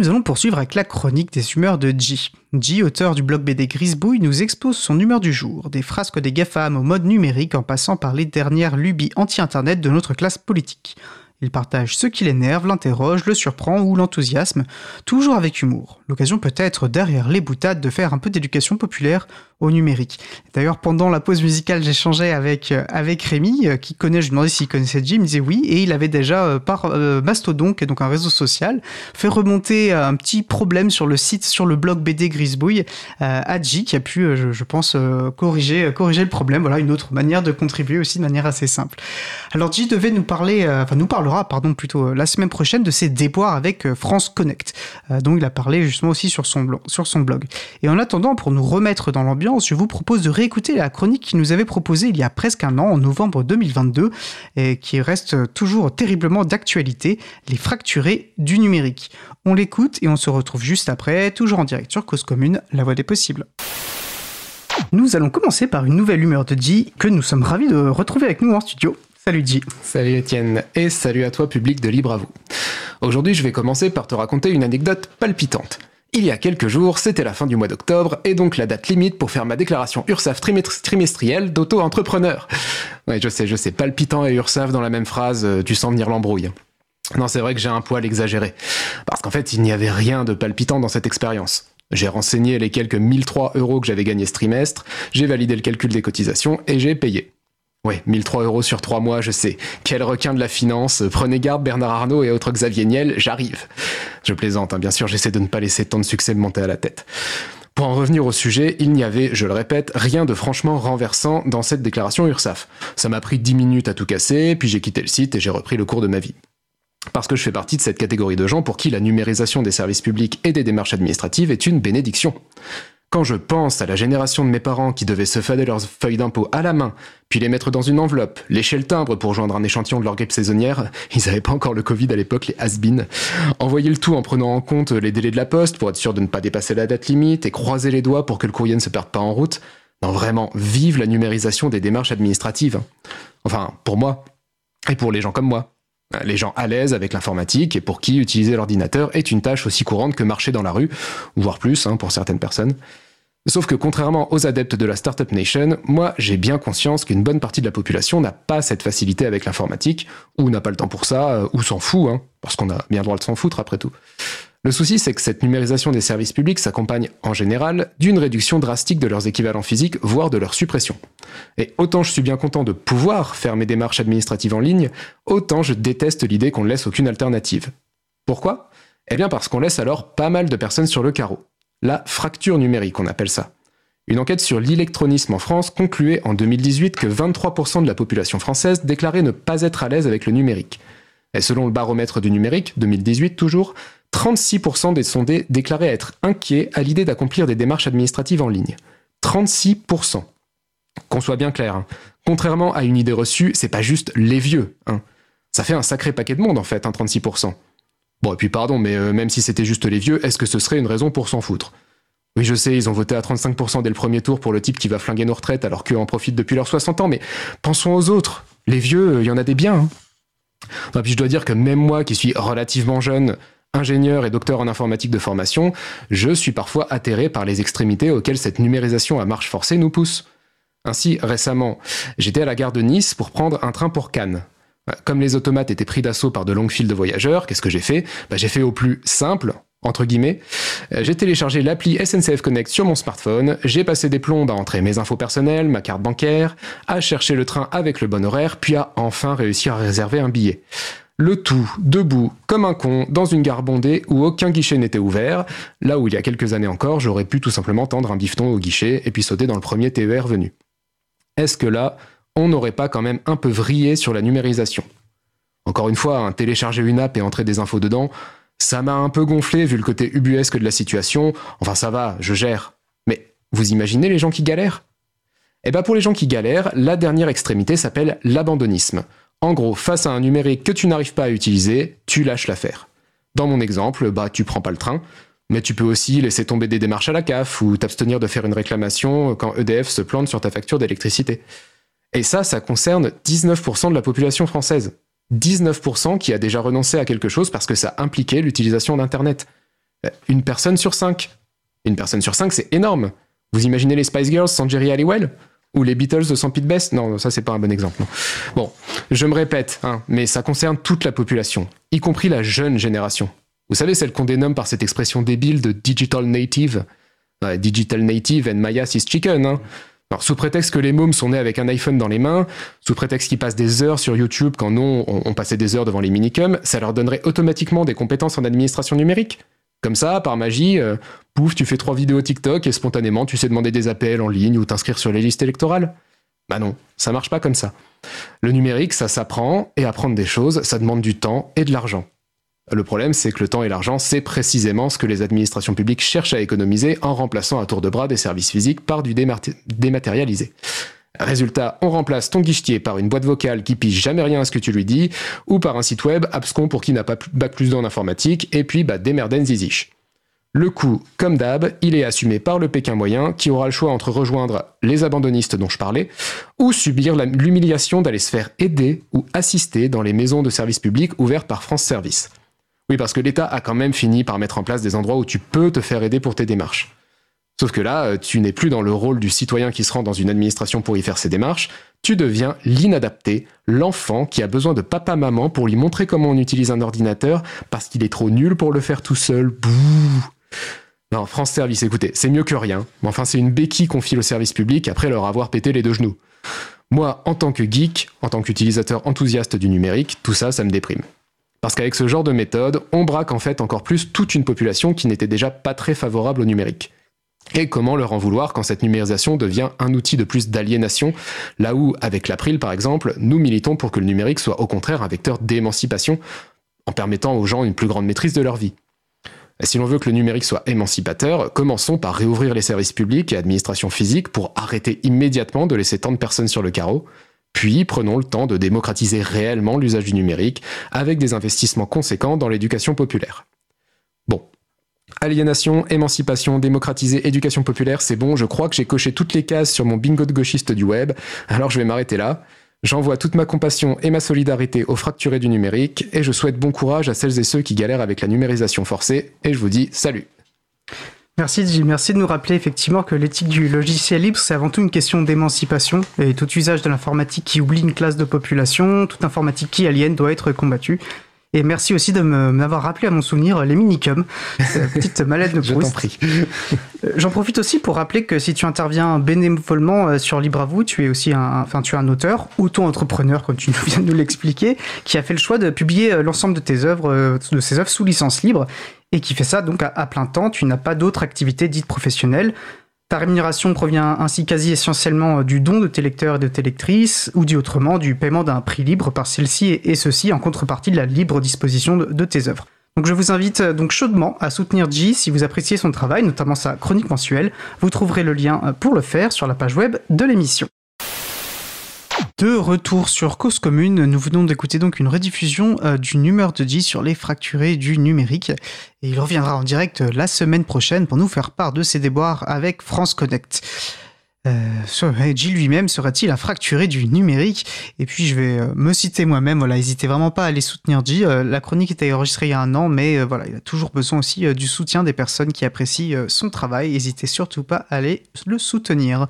nous allons poursuivre avec la chronique des humeurs de G. G, auteur du blog BD Grisbouille, nous expose son humeur du jour, des frasques des GAFAM au mode numérique en passant par les dernières lubies anti-internet de notre classe politique. Il partage ce qui l'énerve, l'interroge, le surprend ou l'enthousiasme, toujours avec humour. L'occasion peut être, derrière les boutades, de faire un peu d'éducation populaire au numérique. D'ailleurs, pendant la pause musicale, j'échangeais avec, euh, avec Rémi, euh, qui connaît, je lui demandais s'il connaissait Jim, il me disait oui, et il avait déjà, euh, par Mastodon, qui est donc un réseau social, fait remonter un petit problème sur le site, sur le blog BD Grisbouille, à J, qui a pu, je, pense, corriger, corriger le problème. Voilà, une autre manière de contribuer aussi de manière assez simple. Alors, J devait nous parler, enfin, nous pardon, plutôt la semaine prochaine de ses déboires avec France Connect, dont il a parlé justement aussi sur son, blog. Et en attendant, pour nous remettre dans l'ambiance, je vous propose de réécouter la chronique qu'il nous avait proposée il y a presque un an, en novembre 2022, et qui reste toujours terriblement d'actualité, les fracturés du numérique. On l'écoute et on se retrouve juste après, toujours en direct sur Cause Commune, la voix des possibles. Nous allons commencer par une nouvelle humeur de G que nous sommes ravis de retrouver avec nous en studio. Salut G. Salut Étienne et salut à toi public de Libre à vous. Aujourd'hui je vais commencer par te raconter une anecdote palpitante. Il y a quelques jours, c'était la fin du mois d'octobre, et donc la date limite pour faire ma déclaration URSAF trimestrielle d'auto-entrepreneur. Ouais, je sais, je sais, palpitant et URSAF dans la même phrase, euh, tu sens venir l'embrouille. Non, c'est vrai que j'ai un poil exagéré. Parce qu'en fait, il n'y avait rien de palpitant dans cette expérience. J'ai renseigné les quelques 1003 euros que j'avais gagnés ce trimestre, j'ai validé le calcul des cotisations et j'ai payé. Ouais, 1003 euros sur 3 mois, je sais. Quel requin de la finance. Prenez garde, Bernard Arnault et autres Xavier Niel, j'arrive. Je plaisante, hein, bien sûr, j'essaie de ne pas laisser tant de succès me monter à la tête. Pour en revenir au sujet, il n'y avait, je le répète, rien de franchement renversant dans cette déclaration URSAF. Ça m'a pris 10 minutes à tout casser, puis j'ai quitté le site et j'ai repris le cours de ma vie. Parce que je fais partie de cette catégorie de gens pour qui la numérisation des services publics et des démarches administratives est une bénédiction. Quand je pense à la génération de mes parents qui devaient se fader leurs feuilles d'impôt à la main, puis les mettre dans une enveloppe, lécher le timbre pour joindre un échantillon de leur grippe saisonnière, ils n'avaient pas encore le Covid à l'époque, les has envoyer le tout en prenant en compte les délais de la poste pour être sûr de ne pas dépasser la date limite et croiser les doigts pour que le courrier ne se perde pas en route. Non, vraiment, vive la numérisation des démarches administratives. Enfin, pour moi, et pour les gens comme moi. Les gens à l'aise avec l'informatique et pour qui utiliser l'ordinateur est une tâche aussi courante que marcher dans la rue, voire plus hein, pour certaines personnes. Sauf que contrairement aux adeptes de la Startup Nation, moi j'ai bien conscience qu'une bonne partie de la population n'a pas cette facilité avec l'informatique, ou n'a pas le temps pour ça, euh, ou s'en fout, hein, parce qu'on a bien droit de s'en foutre après tout. Le souci, c'est que cette numérisation des services publics s'accompagne en général d'une réduction drastique de leurs équivalents physiques, voire de leur suppression. Et autant je suis bien content de pouvoir faire mes démarches administratives en ligne, autant je déteste l'idée qu'on ne laisse aucune alternative. Pourquoi? Eh bien parce qu'on laisse alors pas mal de personnes sur le carreau. La fracture numérique, on appelle ça. Une enquête sur l'électronisme en France concluait en 2018 que 23% de la population française déclarait ne pas être à l'aise avec le numérique. Et selon le baromètre du numérique, 2018 toujours, 36% des sondés déclaraient être inquiets à l'idée d'accomplir des démarches administratives en ligne. 36%. Qu'on soit bien clair, hein. contrairement à une idée reçue, c'est pas juste les vieux. Hein. Ça fait un sacré paquet de monde en fait, 36%. Hein, bon, et puis pardon, mais euh, même si c'était juste les vieux, est-ce que ce serait une raison pour s'en foutre? Oui, je sais, ils ont voté à 35% dès le premier tour pour le type qui va flinguer nos retraites alors qu'eux en profitent depuis leurs 60 ans, mais pensons aux autres. Les vieux, il y en a des biens. Et puis je dois dire que même moi qui suis relativement jeune, ingénieur et docteur en informatique de formation, je suis parfois atterré par les extrémités auxquelles cette numérisation à marche forcée nous pousse. Ainsi, récemment, j'étais à la gare de Nice pour prendre un train pour Cannes. Comme les automates étaient pris d'assaut par de longues files de voyageurs, qu'est-ce que j'ai fait? Bah, J'ai fait au plus simple, entre guillemets. J'ai téléchargé l'appli SNCF Connect sur mon smartphone, j'ai passé des plombes à entrer mes infos personnelles, ma carte bancaire, à chercher le train avec le bon horaire, puis à enfin réussir à réserver un billet. Le tout debout comme un con dans une gare bondée où aucun guichet n'était ouvert, là où il y a quelques années encore j'aurais pu tout simplement tendre un bifton au guichet et puis sauter dans le premier TER venu. Est-ce que là, on n'aurait pas quand même un peu vrillé sur la numérisation Encore une fois, hein, télécharger une app et entrer des infos dedans, ça m'a un peu gonflé vu le côté ubuesque de la situation, enfin ça va, je gère. Mais vous imaginez les gens qui galèrent? Eh bien pour les gens qui galèrent, la dernière extrémité s'appelle l'abandonnisme. En gros, face à un numérique que tu n'arrives pas à utiliser, tu lâches l'affaire. Dans mon exemple, bah tu prends pas le train, mais tu peux aussi laisser tomber des démarches à la CAF ou t'abstenir de faire une réclamation quand EDF se plante sur ta facture d'électricité. Et ça, ça concerne 19% de la population française. 19% qui a déjà renoncé à quelque chose parce que ça impliquait l'utilisation d'Internet. Une personne sur cinq. Une personne sur cinq, c'est énorme. Vous imaginez les Spice Girls sans Jerry Halliwell Ou les Beatles sans Pete Best? Non, ça c'est pas un bon exemple. Bon, je me répète, hein, mais ça concerne toute la population, y compris la jeune génération. Vous savez, celle qu'on dénomme par cette expression débile de digital native. digital native and Maya is chicken. Hein. Alors, sous prétexte que les mômes sont nés avec un iPhone dans les mains, sous prétexte qu'ils passent des heures sur YouTube quand non, on, passait des heures devant les minicums, ça leur donnerait automatiquement des compétences en administration numérique. Comme ça, par magie, euh, pouf, tu fais trois vidéos TikTok et spontanément tu sais demander des appels en ligne ou t'inscrire sur les listes électorales. Bah non, ça marche pas comme ça. Le numérique, ça s'apprend, et apprendre des choses, ça demande du temps et de l'argent. Le problème, c'est que le temps et l'argent, c'est précisément ce que les administrations publiques cherchent à économiser en remplaçant à tour de bras des services physiques par du dématérialisé. Résultat, on remplace ton guichetier par une boîte vocale qui pige jamais rien à ce que tu lui dis, ou par un site web abscon pour qui n'a pas bac plus en informatique, et puis bah démerden ziziche. Le coût, comme d'hab, il est assumé par le Pékin moyen, qui aura le choix entre rejoindre les abandonnistes dont je parlais, ou subir l'humiliation d'aller se faire aider ou assister dans les maisons de services publics ouvertes par France Service. Oui, parce que l'État a quand même fini par mettre en place des endroits où tu peux te faire aider pour tes démarches. Sauf que là, euh, tu n'es plus dans le rôle du citoyen qui se rend dans une administration pour y faire ses démarches, tu deviens l'inadapté, l'enfant qui a besoin de papa-maman pour lui montrer comment on utilise un ordinateur parce qu'il est trop nul pour le faire tout seul. Bouh Non, France Service, écoutez, c'est mieux que rien, mais enfin c'est une béquille qu'on file au service public après leur avoir pété les deux genoux. Moi, en tant que geek, en tant qu'utilisateur enthousiaste du numérique, tout ça, ça me déprime. Parce qu'avec ce genre de méthode, on braque en fait encore plus toute une population qui n'était déjà pas très favorable au numérique. Et comment leur en vouloir quand cette numérisation devient un outil de plus d'aliénation, là où, avec l'April par exemple, nous militons pour que le numérique soit au contraire un vecteur d'émancipation, en permettant aux gens une plus grande maîtrise de leur vie. Si l'on veut que le numérique soit émancipateur, commençons par réouvrir les services publics et administrations physiques pour arrêter immédiatement de laisser tant de personnes sur le carreau, puis prenons le temps de démocratiser réellement l'usage du numérique avec des investissements conséquents dans l'éducation populaire. Bon. Aliénation, émancipation, démocratiser, éducation populaire, c'est bon, je crois que j'ai coché toutes les cases sur mon bingo de gauchiste du web, alors je vais m'arrêter là. J'envoie toute ma compassion et ma solidarité aux fracturés du numérique, et je souhaite bon courage à celles et ceux qui galèrent avec la numérisation forcée, et je vous dis salut Merci Gilles, merci de nous rappeler effectivement que l'éthique du logiciel libre, c'est avant tout une question d'émancipation et tout usage de l'informatique qui oublie une classe de population, toute informatique qui aliène doit être combattue. Et merci aussi de m'avoir rappelé à mon souvenir les minicums, petite mallette de Proust. Je prie. Euh, j'en profite aussi pour rappeler que si tu interviens bénévolement euh, sur Libre à vous, tu es aussi un, enfin, tu es un auteur, auto-entrepreneur, comme tu viens de nous l'expliquer, qui a fait le choix de publier euh, l'ensemble de tes œuvres, de ses œuvres sous licence libre et qui fait ça donc à, plein temps. Tu n'as pas d'autre activité dite professionnelle. Ta rémunération provient ainsi quasi essentiellement du don de tes lecteurs et de tes lectrices, ou dit autrement, du paiement d'un prix libre par celle-ci, et ceci en contrepartie de la libre disposition de, tes œuvres. Donc je vous invite euh, donc chaudement à soutenir G si vous appréciez son travail, notamment sa chronique mensuelle. Vous trouverez le lien euh, pour le faire sur la page web de l'émission. De retour sur Cause Commune, nous venons d'écouter donc une rediffusion euh, du numéro de J sur les fracturés du numérique. Et il reviendra en direct euh, la semaine prochaine pour nous faire part de ses déboires avec France Connect. Euh, J lui-même serait-il un fracturé du numérique? Et puis je vais euh, me citer moi-même, voilà, n'hésitez vraiment pas à aller soutenir J. la chronique était enregistrée il y a un an, mais voilà, il a toujours besoin aussi du soutien des personnes qui apprécient son travail. N'hésitez surtout pas à aller le soutenir.